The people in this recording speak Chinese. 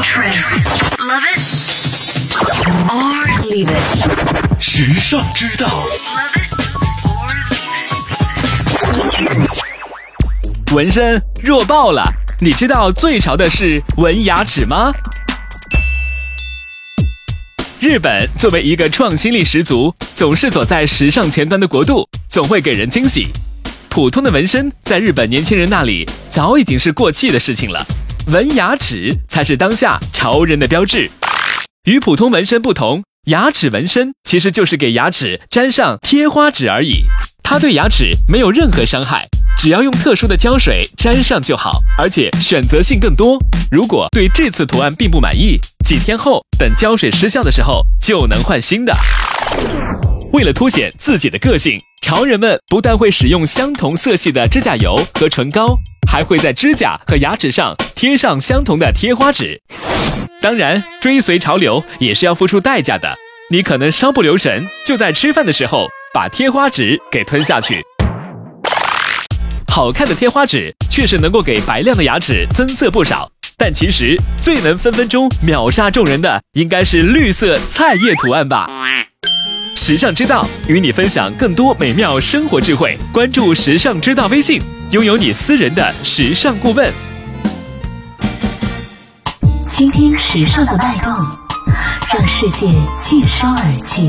trends. Love it or leave it. 时尚之道.纹身弱爆了！你知道最潮的是纹牙齿吗？日本作为一个创新力十足、总是走在时尚前端的国度，总会给人惊喜。普通的纹身在日本年轻人那里早已经是过气的事情了，纹牙齿才是当下潮人的标志。与普通纹身不同，牙齿纹身其实就是给牙齿粘上贴花纸而已，它对牙齿没有任何伤害，只要用特殊的胶水粘上就好，而且选择性更多。如果对这次图案并不满意，几天后等胶水失效的时候就能换新的。为了凸显自己的个性，潮人们不但会使用相同色系的指甲油和唇膏，还会在指甲和牙齿上贴上相同的贴花纸。当然，追随潮流也是要付出代价的。你可能稍不留神，就在吃饭的时候把贴花纸给吞下去。好看的贴花纸确实能够给白亮的牙齿增色不少，但其实最能分分钟秒杀众人的，应该是绿色菜叶图案吧。时尚之道与你分享更多美妙生活智慧，关注时尚之道微信，拥有你私人的时尚顾问。倾听时尚的脉动，让世界尽收耳际。